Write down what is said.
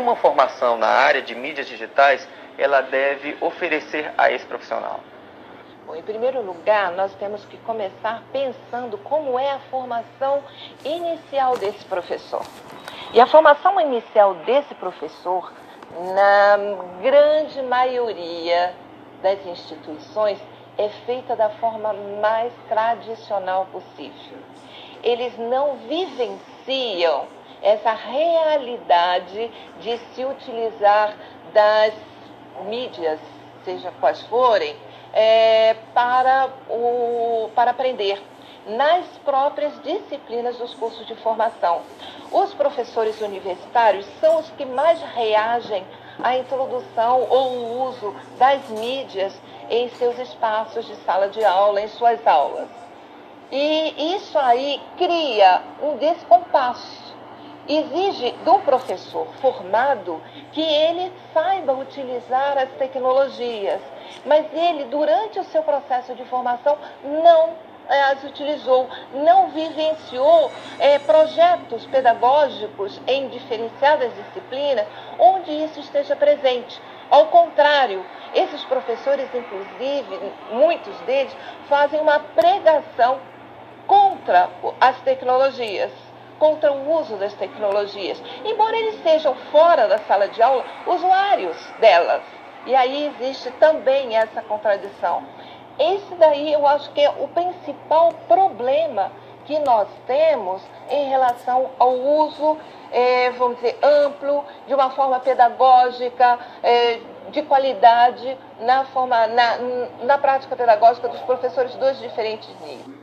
uma formação na área de mídias digitais ela deve oferecer a esse profissional? Bom, em primeiro lugar, nós temos que começar pensando como é a formação inicial desse professor. E a formação inicial desse professor, na grande maioria das instituições, é feita da forma mais tradicional possível. Eles não vivenciam essa realidade de se utilizar das mídias, seja quais forem, é, para, o, para aprender nas próprias disciplinas dos cursos de formação. Os professores universitários são os que mais reagem à introdução ou o uso das mídias em seus espaços de sala de aula, em suas aulas. E isso aí cria um descompasso. Exige do professor formado que ele saiba utilizar as tecnologias, mas ele, durante o seu processo de formação, não as utilizou, não vivenciou é, projetos pedagógicos em diferenciadas disciplinas onde isso esteja presente. Ao contrário, esses professores, inclusive, muitos deles, fazem uma pregação contra as tecnologias, contra o uso das tecnologias, embora eles sejam fora da sala de aula usuários delas. E aí existe também essa contradição. Esse daí eu acho que é o principal problema que nós temos em relação ao uso, é, vamos dizer, amplo, de uma forma pedagógica, é, de qualidade na, forma, na, na prática pedagógica dos professores dos diferentes níveis.